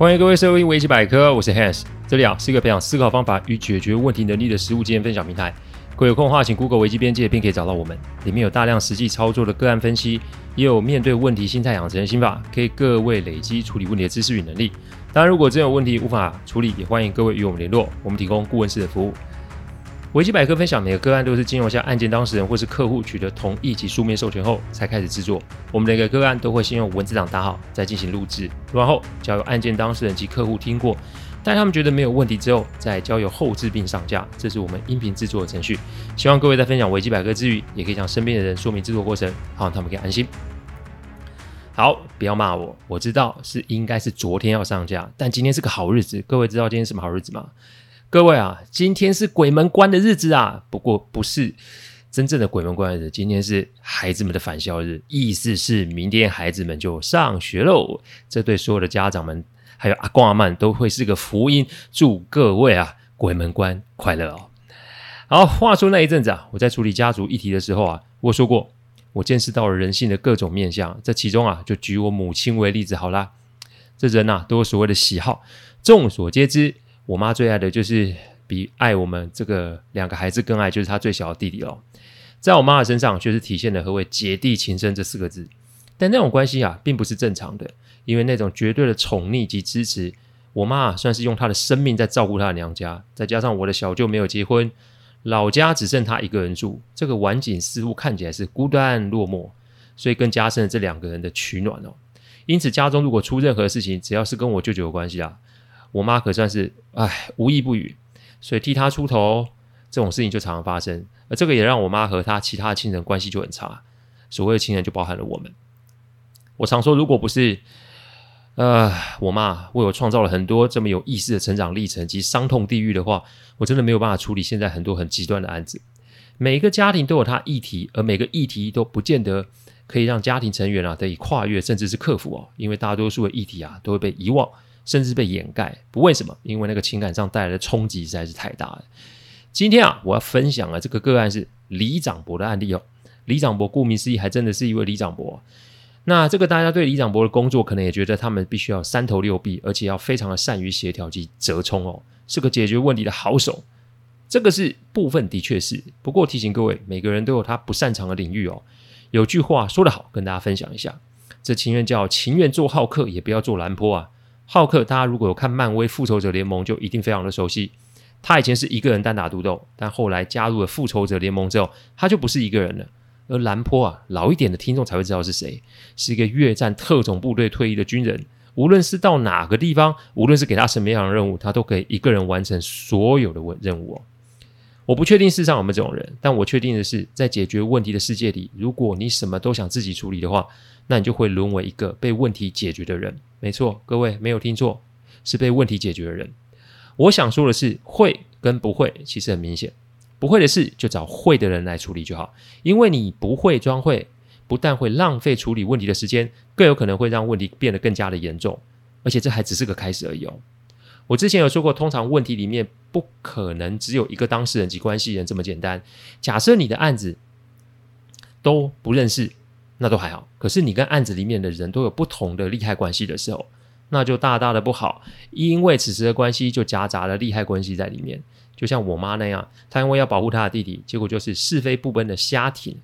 欢迎各位收听维基百科，我是 Hans，这里啊是一个培养思考方法与解决问题能力的实物经验分享平台。各位有空的话，请 Google 维基边界，便可以找到我们。里面有大量实际操作的个案分析，也有面对问题心态养成的心法，可以各位累积处理问题的知识与能力。当然，如果真有问题无法处理，也欢迎各位与我们联络，我们提供顾问式的服务。维基百科分享每个个案都是经由向案件当事人或是客户取得同意及书面授权后才开始制作。我们每个个案都会先用文字档打好，再进行录制，录完后交由案件当事人及客户听过，待他们觉得没有问题之后，再交由后制并上架。这是我们音频制作的程序。希望各位在分享维基百科之余，也可以向身边的人说明制作过程，好让他们可以安心。好，不要骂我，我知道是应该是昨天要上架，但今天是个好日子。各位知道今天是什么好日子吗？各位啊，今天是鬼门关的日子啊！不过不是真正的鬼门关的日子，今天是孩子们的返校日，意思是明天孩子们就上学喽。这对所有的家长们还有阿公阿曼都会是个福音。祝各位啊，鬼门关快乐哦！好，话说那一阵子啊，我在处理家族议题的时候啊，我说过，我见识到了人性的各种面相。这其中啊，就举我母亲为例子好啦。这人呐、啊，都有所谓的喜好，众所皆知。我妈最爱的就是比爱我们这个两个孩子更爱，就是她最小的弟弟哦。在我妈的身上，却是体现了何谓“姐弟情深”这四个字。但那种关系啊，并不是正常的，因为那种绝对的宠溺及支持，我妈啊，算是用她的生命在照顾她的娘家。再加上我的小舅没有结婚，老家只剩她一个人住，这个晚景似乎看起来是孤单落寞，所以更加深了这两个人的取暖哦。因此，家中如果出任何事情，只要是跟我舅舅有关系啊。我妈可算是唉，无一不语，所以替她出头这种事情就常常发生，而这个也让我妈和她其他的亲人关系就很差。所谓的亲人就包含了我们。我常说，如果不是呃我妈为我创造了很多这么有意思的成长历程及伤痛地狱的话，我真的没有办法处理现在很多很极端的案子。每个家庭都有它议题，而每个议题都不见得可以让家庭成员啊得以跨越，甚至是克服哦，因为大多数的议题啊都会被遗忘。甚至被掩盖，不为什么？因为那个情感上带来的冲击实在是太大了。今天啊，我要分享的这个个案是李长博的案例哦。李长博顾名思义，还真的是一位李长博。那这个大家对李长博的工作，可能也觉得他们必须要三头六臂，而且要非常的善于协调及折冲哦，是个解决问题的好手。这个是部分的确是，不过提醒各位，每个人都有他不擅长的领域哦。有句话说得好，跟大家分享一下：这情愿叫情愿做好客，也不要做兰坡啊。浩克，大家如果有看漫威复仇者联盟，就一定非常的熟悉。他以前是一个人单打独斗，但后来加入了复仇者联盟之后，他就不是一个人了。而兰坡啊，老一点的听众才会知道是谁，是一个越战特种部队退役的军人。无论是到哪个地方，无论是给他什么样的任务，他都可以一个人完成所有的任务哦。我不确定世上有没有这种人，但我确定的是，在解决问题的世界里，如果你什么都想自己处理的话，那你就会沦为一个被问题解决的人。没错，各位没有听错，是被问题解决的人。我想说的是，会跟不会其实很明显，不会的事就找会的人来处理就好，因为你不会装会，不但会浪费处理问题的时间，更有可能会让问题变得更加的严重，而且这还只是个开始而已哦。我之前有说过，通常问题里面不可能只有一个当事人及关系人这么简单。假设你的案子都不认识，那都还好。可是你跟案子里面的人都有不同的利害关系的时候，那就大大的不好。因为此时的关系就夹杂了利害关系在里面。就像我妈那样，她因为要保护她的弟弟，结果就是是非不分的瞎挺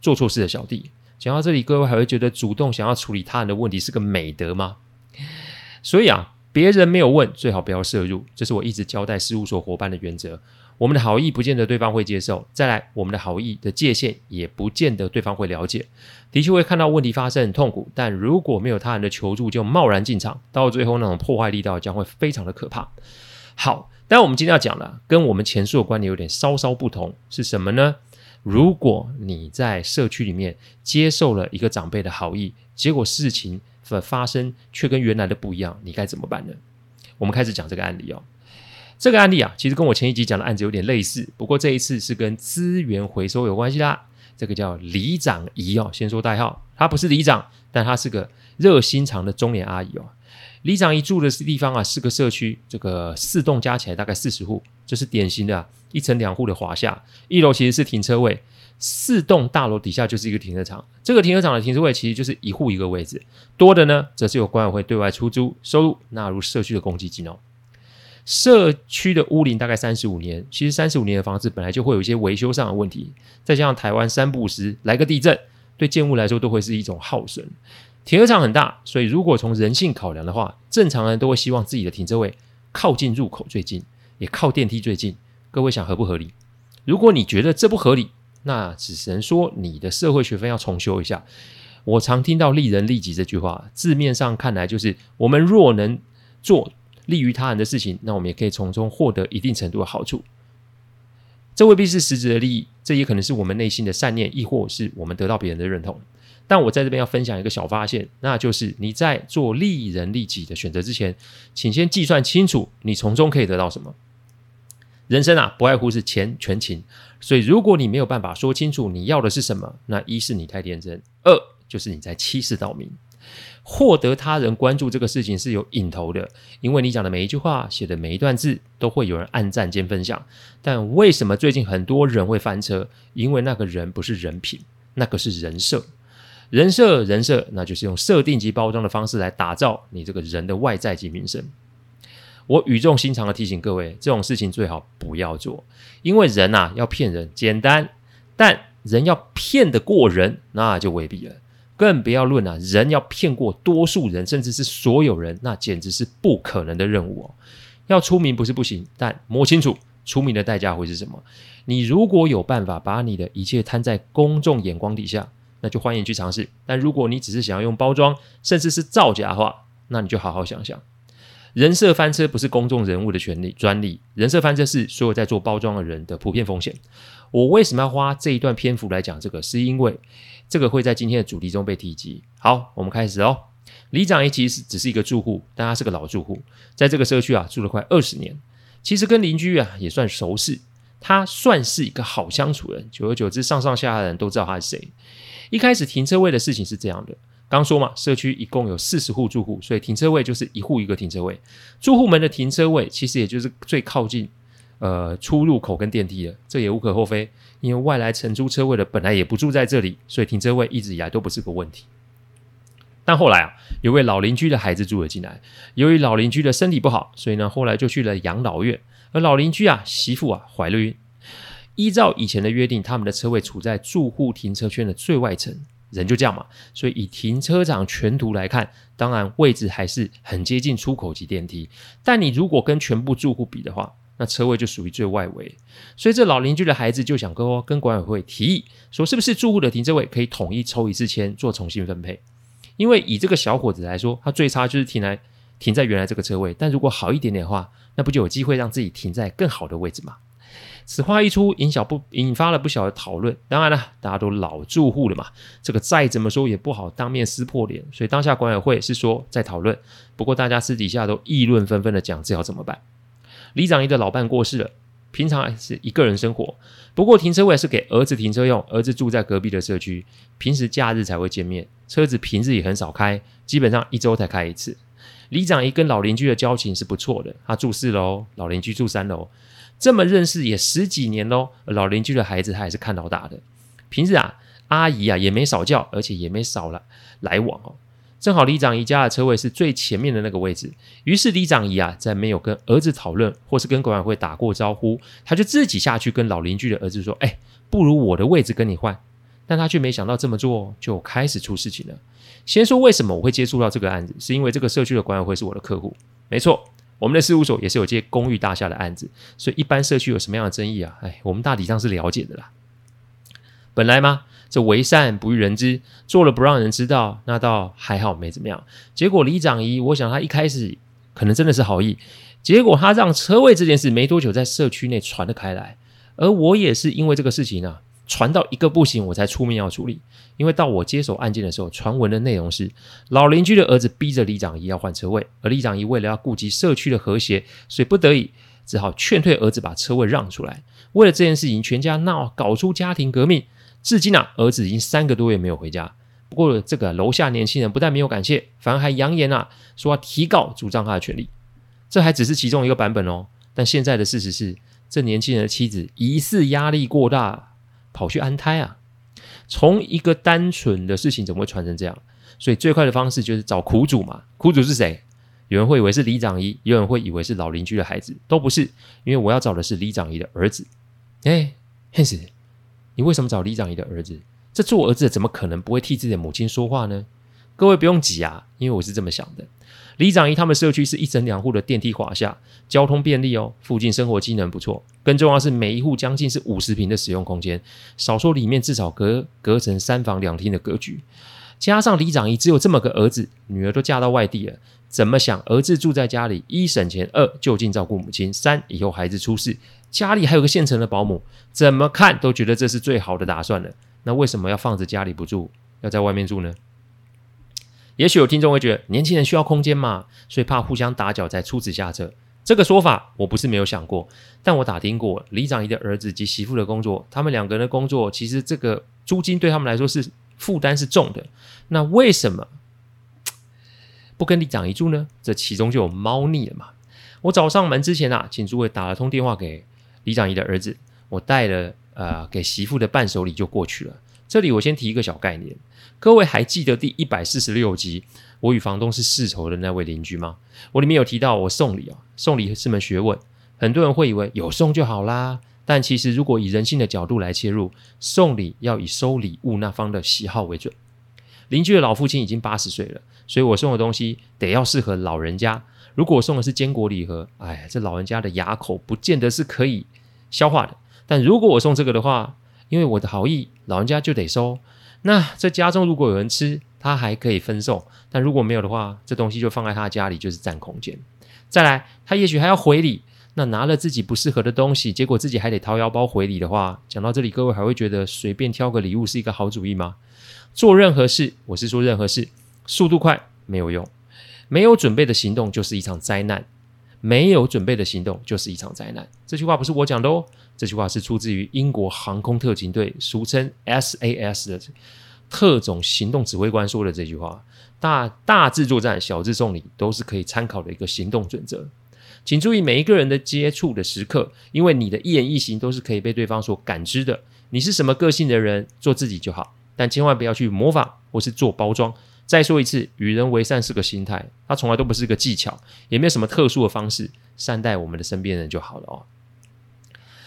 做错事的小弟。讲到这里，各位还会觉得主动想要处理他人的问题是个美德吗？所以啊。别人没有问，最好不要涉入，这是我一直交代事务所伙伴的原则。我们的好意不见得对方会接受，再来，我们的好意的界限也不见得对方会了解。的确会看到问题发生很痛苦，但如果没有他人的求助就贸然进场，到最后那种破坏力道将会非常的可怕。好，但我们今天要讲的跟我们前述的观点有点稍稍不同，是什么呢？如果你在社区里面接受了一个长辈的好意，结果事情。的发生却跟原来的不一样，你该怎么办呢？我们开始讲这个案例哦。这个案例啊，其实跟我前一集讲的案子有点类似，不过这一次是跟资源回收有关系啦。这个叫李长姨哦，先说代号，她不是李长，但她是个热心肠的中年阿姨哦。李长姨住的地方啊，是个社区，这个四栋加起来大概四十户，这是典型的啊，一层两户的华夏。一楼其实是停车位，四栋大楼底下就是一个停车场。这个停车场的停车位其实就是一户一个位置，多的呢，则是由管委会对外出租，收入纳入社区的公积金哦。社区的屋龄大概三十五年，其实三十五年的房子本来就会有一些维修上的问题，再加上台湾三不时来个地震，对建物来说都会是一种耗损。停车场很大，所以如果从人性考量的话，正常人都会希望自己的停车位靠近入口最近，也靠电梯最近。各位想合不合理？如果你觉得这不合理，那只能说你的社会学分要重修一下。我常听到“利人利己”这句话，字面上看来就是我们若能做。利于他人的事情，那我们也可以从中获得一定程度的好处。这未必是实质的利益，这也可能是我们内心的善念，亦或是我们得到别人的认同。但我在这边要分享一个小发现，那就是你在做利人利己的选择之前，请先计算清楚你从中可以得到什么。人生啊，不外乎是钱、权、情，所以如果你没有办法说清楚你要的是什么，那一是你太天真，二就是你在欺世盗名。获得他人关注这个事情是有瘾头的，因为你讲的每一句话、写的每一段字都会有人按赞兼分享。但为什么最近很多人会翻车？因为那个人不是人品，那个是人设。人设，人设，那就是用设定及包装的方式来打造你这个人的外在及名声。我语重心长的提醒各位，这种事情最好不要做，因为人呐要骗人简单，但人要骗得过人，那就未必了。更不要论啊，人要骗过多数人，甚至是所有人，那简直是不可能的任务哦。要出名不是不行，但摸清楚出名的代价会是什么。你如果有办法把你的一切摊在公众眼光底下，那就欢迎去尝试。但如果你只是想要用包装，甚至是造假的话，那你就好好想想。人设翻车不是公众人物的权利专利，人设翻车是所有在做包装的人的普遍风险。我为什么要花这一段篇幅来讲这个？是因为。这个会在今天的主题中被提及。好，我们开始哦。里长一其实只是一个住户，但他是个老住户，在这个社区啊住了快二十年。其实跟邻居啊也算熟识，他算是一个好相处人。久而久之，上上下下的人都知道他是谁。一开始停车位的事情是这样的，刚说嘛，社区一共有四十户住户，所以停车位就是一户一个停车位。住户们的停车位其实也就是最靠近呃出入口跟电梯的，这也无可厚非。因为外来承租车位的本来也不住在这里，所以停车位一直以来都不是个问题。但后来啊，有位老邻居的孩子住了进来，由于老邻居的身体不好，所以呢，后来就去了养老院。而老邻居啊，媳妇啊怀了孕。依照以前的约定，他们的车位处在住户停车圈的最外层，人就这样嘛。所以以停车场全图来看，当然位置还是很接近出口及电梯。但你如果跟全部住户比的话，那车位就属于最外围，所以这老邻居的孩子就想跟跟管委会提议说，是不是住户的停车位可以统一抽一次签做重新分配？因为以这个小伙子来说，他最差就是停来停在原来这个车位，但如果好一点点的话，那不就有机会让自己停在更好的位置吗？此话一出，引小不引发了不小的讨论。当然了，大家都老住户了嘛，这个再怎么说也不好当面撕破脸，所以当下管委会是说在讨论，不过大家私底下都议论纷纷的讲这要怎么办。李长一的老伴过世了，平常是一个人生活。不过停车位是给儿子停车用，儿子住在隔壁的社区，平时假日才会见面，车子平日也很少开，基本上一周才开一次。李长一跟老邻居的交情是不错的，他住四楼，老邻居住三楼，这么认识也十几年喽。老邻居的孩子他也是看到大的，平日啊，阿姨啊也没少叫，而且也没少了来往哦。正好李长姨家的车位是最前面的那个位置，于是李长姨啊，在没有跟儿子讨论或是跟管委会打过招呼，他就自己下去跟老邻居的儿子说：“哎，不如我的位置跟你换。”但他却没想到这么做就开始出事情了。先说为什么我会接触到这个案子，是因为这个社区的管委会是我的客户。没错，我们的事务所也是有接公寓大厦的案子，所以一般社区有什么样的争议啊？哎，我们大体上是了解的啦。本来嘛？这为善不欲人知，做了不让人知道，那倒还好，没怎么样。结果李长姨，我想他一开始可能真的是好意，结果他让车位这件事没多久在社区内传了开来，而我也是因为这个事情啊，传到一个不行，我才出面要处理。因为到我接手案件的时候，传闻的内容是老邻居的儿子逼着李长姨要换车位，而李长姨为了要顾及社区的和谐，所以不得已只好劝退儿子把车位让出来。为了这件事情，全家闹，搞出家庭革命。至今啊，儿子已经三个多月没有回家。不过这个楼下年轻人不但没有感谢，反而还扬言啊，说要提告主张他的权利。这还只是其中一个版本哦。但现在的事实是，这年轻人的妻子疑似压力过大，跑去安胎啊。从一个单纯的事情怎么会传成这样？所以最快的方式就是找苦主嘛。苦主是谁？有人会以为是李长姨，有人会以为是老邻居的孩子，都不是。因为我要找的是李长姨的儿子。哎，Hans，你为什么找李长姨的儿子？这做儿子的怎么可能不会替自己的母亲说话呢？各位不用急啊，因为我是这么想的。李长姨他们社区是一整两户的电梯华厦，交通便利哦，附近生活机能不错。更重要是每一户将近是五十平的使用空间，少说里面至少隔隔成三房两厅的格局。加上李长姨只有这么个儿子，女儿都嫁到外地了，怎么想？儿子住在家里，一省钱，二就近照顾母亲，三以后孩子出事，家里还有个现成的保姆，怎么看都觉得这是最好的打算了。那为什么要放着家里不住，要在外面住呢？也许有听众会觉得年轻人需要空间嘛，所以怕互相打搅才出此下策。这个说法我不是没有想过，但我打听过李长姨的儿子及媳妇的工作，他们两个人的工作其实这个租金对他们来说是负担是重的。那为什么不跟李长姨住呢？这其中就有猫腻了嘛。我找上门之前啊，请诸位打了通电话给李长姨的儿子，我带了呃给媳妇的伴手礼就过去了。这里我先提一个小概念。各位还记得第一百四十六集我与房东是世仇的那位邻居吗？我里面有提到我送礼啊，送礼是门学问，很多人会以为有送就好啦。但其实如果以人性的角度来切入，送礼要以收礼物那方的喜好为准。邻居的老父亲已经八十岁了，所以我送的东西得要适合老人家。如果送的是坚果礼盒，哎，这老人家的牙口不见得是可以消化的。但如果我送这个的话，因为我的好意，老人家就得收。那这家中如果有人吃，他还可以分送；但如果没有的话，这东西就放在他家里就是占空间。再来，他也许还要回礼。那拿了自己不适合的东西，结果自己还得掏腰包回礼的话，讲到这里，各位还会觉得随便挑个礼物是一个好主意吗？做任何事，我是说任何事，速度快没有用，没有准备的行动就是一场灾难。没有准备的行动就是一场灾难。这句话不是我讲的哦，这句话是出自于英国航空特勤队，俗称 SAS 的特种行动指挥官说的这句话。大大至作战，小至送礼，都是可以参考的一个行动准则。请注意每一个人的接触的时刻，因为你的一言一行都是可以被对方所感知的。你是什么个性的人，做自己就好，但千万不要去模仿或是做包装。再说一次，与人为善是个心态，它从来都不是个技巧，也没有什么特殊的方式，善待我们的身边人就好了哦。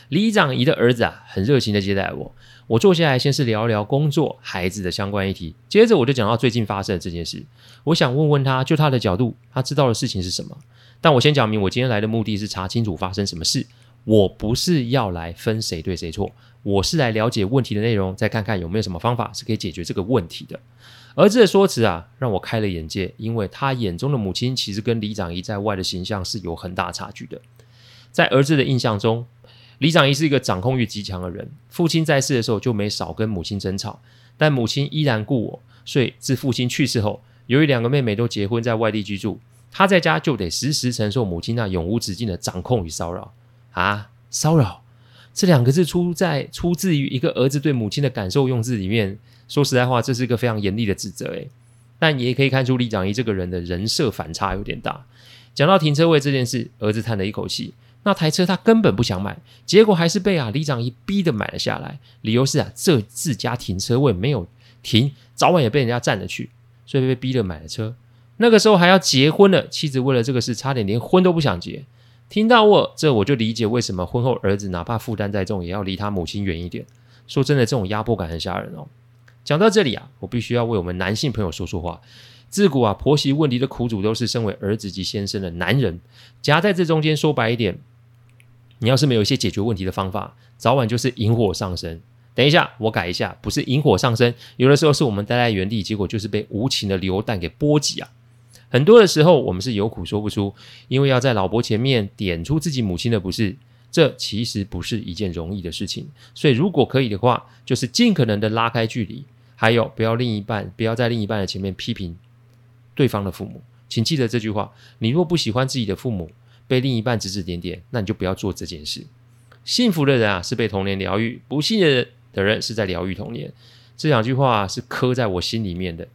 李长姨的儿子啊，很热情的接待我。我坐下来，先是聊聊工作、孩子的相关议题，接着我就讲到最近发生的这件事。我想问问他，就他的角度，他知道的事情是什么？但我先讲明，我今天来的目的是查清楚发生什么事，我不是要来分谁对谁错，我是来了解问题的内容，再看看有没有什么方法是可以解决这个问题的。儿子的说辞啊，让我开了眼界，因为他眼中的母亲其实跟李长姨在外的形象是有很大差距的。在儿子的印象中，李长姨是一个掌控欲极强的人，父亲在世的时候就没少跟母亲争吵，但母亲依然顾我，所以自父亲去世后，由于两个妹妹都结婚在外地居住，他在家就得时时承受母亲那永无止境的掌控与骚扰啊，骚扰这两个字出在出自于一个儿子对母亲的感受用字里面。说实在话，这是一个非常严厉的指责，诶，但也可以看出李长姨这个人的人设反差有点大。讲到停车位这件事，儿子叹了一口气，那台车他根本不想买，结果还是被啊李长姨逼的买了下来，理由是啊这自家停车位没有停，早晚也被人家占了去，所以被逼的买了车。那个时候还要结婚了，妻子为了这个事差点连婚都不想结。听到我这，我就理解为什么婚后儿子哪怕负担再重，也要离他母亲远一点。说真的，这种压迫感很吓人哦。讲到这里啊，我必须要为我们男性朋友说说话。自古啊，婆媳问题的苦主都是身为儿子及先生的男人，夹在这中间。说白一点，你要是没有一些解决问题的方法，早晚就是引火上身。等一下，我改一下，不是引火上身，有的时候是我们待在原地，结果就是被无情的流弹给波及啊。很多的时候，我们是有苦说不出，因为要在老婆前面点出自己母亲的不是，这其实不是一件容易的事情。所以，如果可以的话，就是尽可能的拉开距离。还有，不要另一半不要在另一半的前面批评对方的父母，请记得这句话。你若不喜欢自己的父母被另一半指指点点，那你就不要做这件事。幸福的人啊，是被童年疗愈；不幸的人的人是在疗愈童年。这两句话是刻在我心里面的，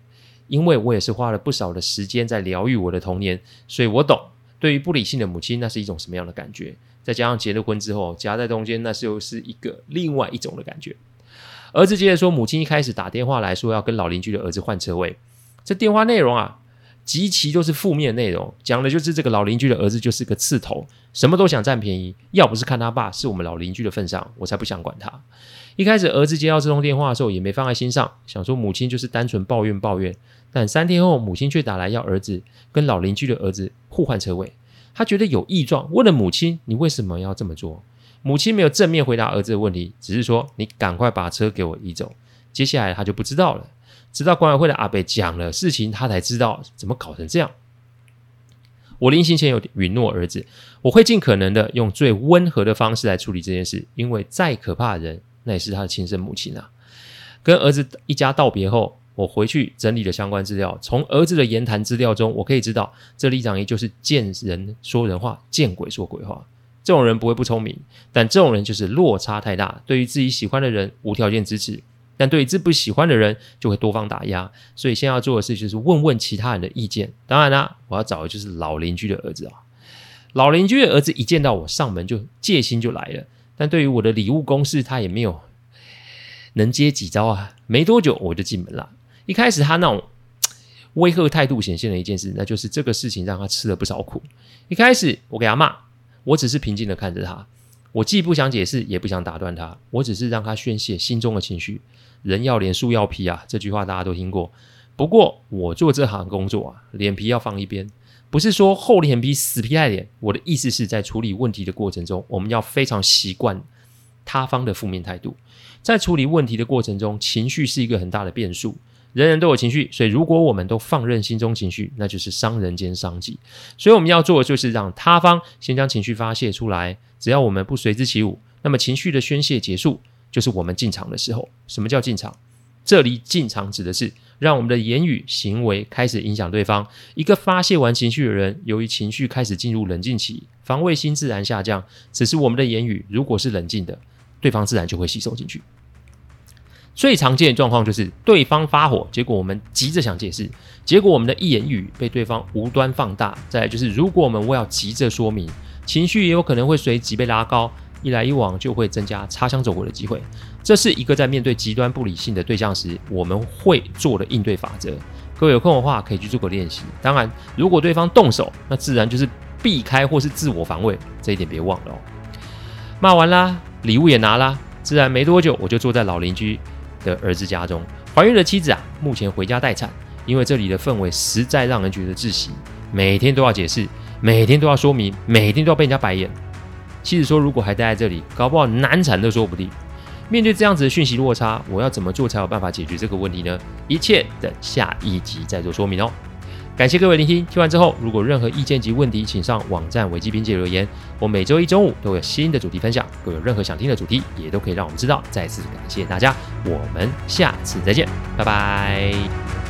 因为我也是花了不少的时间在疗愈我的童年，所以我懂对于不理性的母亲那是一种什么样的感觉。再加上结了婚之后夹在中间，那是又是一个另外一种的感觉。儿子接着说，母亲一开始打电话来说要跟老邻居的儿子换车位，这电话内容啊。极其都是负面内容，讲的就是这个老邻居的儿子就是个刺头，什么都想占便宜。要不是看他爸是我们老邻居的份上，我才不想管他。一开始儿子接到这通电话的时候，也没放在心上，想说母亲就是单纯抱怨抱怨。但三天后，母亲却打来要儿子跟老邻居的儿子互换车位，他觉得有异状，问了母亲：“你为什么要这么做？”母亲没有正面回答儿子的问题，只是说：“你赶快把车给我移走。”接下来他就不知道了。直到管委会的阿伯讲了事情，他才知道怎么搞成这样。我临行前有允诺儿子，我会尽可能的用最温和的方式来处理这件事，因为再可怕的人，那也是他的亲生母亲啊。跟儿子一家道别后，我回去整理了相关资料，从儿子的言谈资料中，我可以知道，这李长一就是见人说人话，见鬼说鬼话。这种人不会不聪明，但这种人就是落差太大，对于自己喜欢的人无条件支持。但对于自不喜欢的人，就会多方打压。所以，现在要做的事就是问问其他人的意见。当然啦，我要找的就是老邻居的儿子啊。老邻居的儿子一见到我上门，就戒心就来了。但对于我的礼物攻势，他也没有能接几招啊。没多久，我就进门了。一开始，他那种威吓态度显现了一件事，那就是这个事情让他吃了不少苦。一开始，我给他骂，我只是平静的看着他，我既不想解释，也不想打断他，我只是让他宣泄心中的情绪。人要脸，树要皮啊！这句话大家都听过。不过我做这行工作啊，脸皮要放一边，不是说厚脸皮、死皮赖脸。我的意思是在处理问题的过程中，我们要非常习惯他方的负面态度。在处理问题的过程中，情绪是一个很大的变数。人人都有情绪，所以如果我们都放任心中情绪，那就是伤人兼伤己。所以我们要做的就是让他方先将情绪发泄出来。只要我们不随之起舞，那么情绪的宣泄结束。就是我们进场的时候，什么叫进场？这里进场指的是让我们的言语行为开始影响对方。一个发泄完情绪的人，由于情绪开始进入冷静期，防卫心自然下降。只是我们的言语如果是冷静的，对方自然就会吸收进去。最常见的状况就是对方发火，结果我们急着想解释，结果我们的一言一语被对方无端放大。再来就是，如果我们为要急着说明，情绪也有可能会随即被拉高。一来一往就会增加擦枪走火的机会，这是一个在面对极端不理性的对象时我们会做的应对法则。各位有空的话可以去做个练习。当然，如果对方动手，那自然就是避开或是自我防卫，这一点别忘了哦。骂完啦，礼物也拿啦，自然没多久我就坐在老邻居的儿子家中。怀孕的妻子啊，目前回家待产，因为这里的氛围实在让人觉得窒息，每天都要解释，每天都要说明，每天都要被人家白眼。妻子说：“如果还待在这里，搞不好难产都说不定。”面对这样子的讯息落差，我要怎么做才有办法解决这个问题呢？一切等下一集再做说明哦。感谢各位聆听，听完之后如果任何意见及问题，请上网站维基编辑留言。我每周一中午都有新的主题分享，如果有任何想听的主题，也都可以让我们知道。再次感谢大家，我们下次再见，拜拜。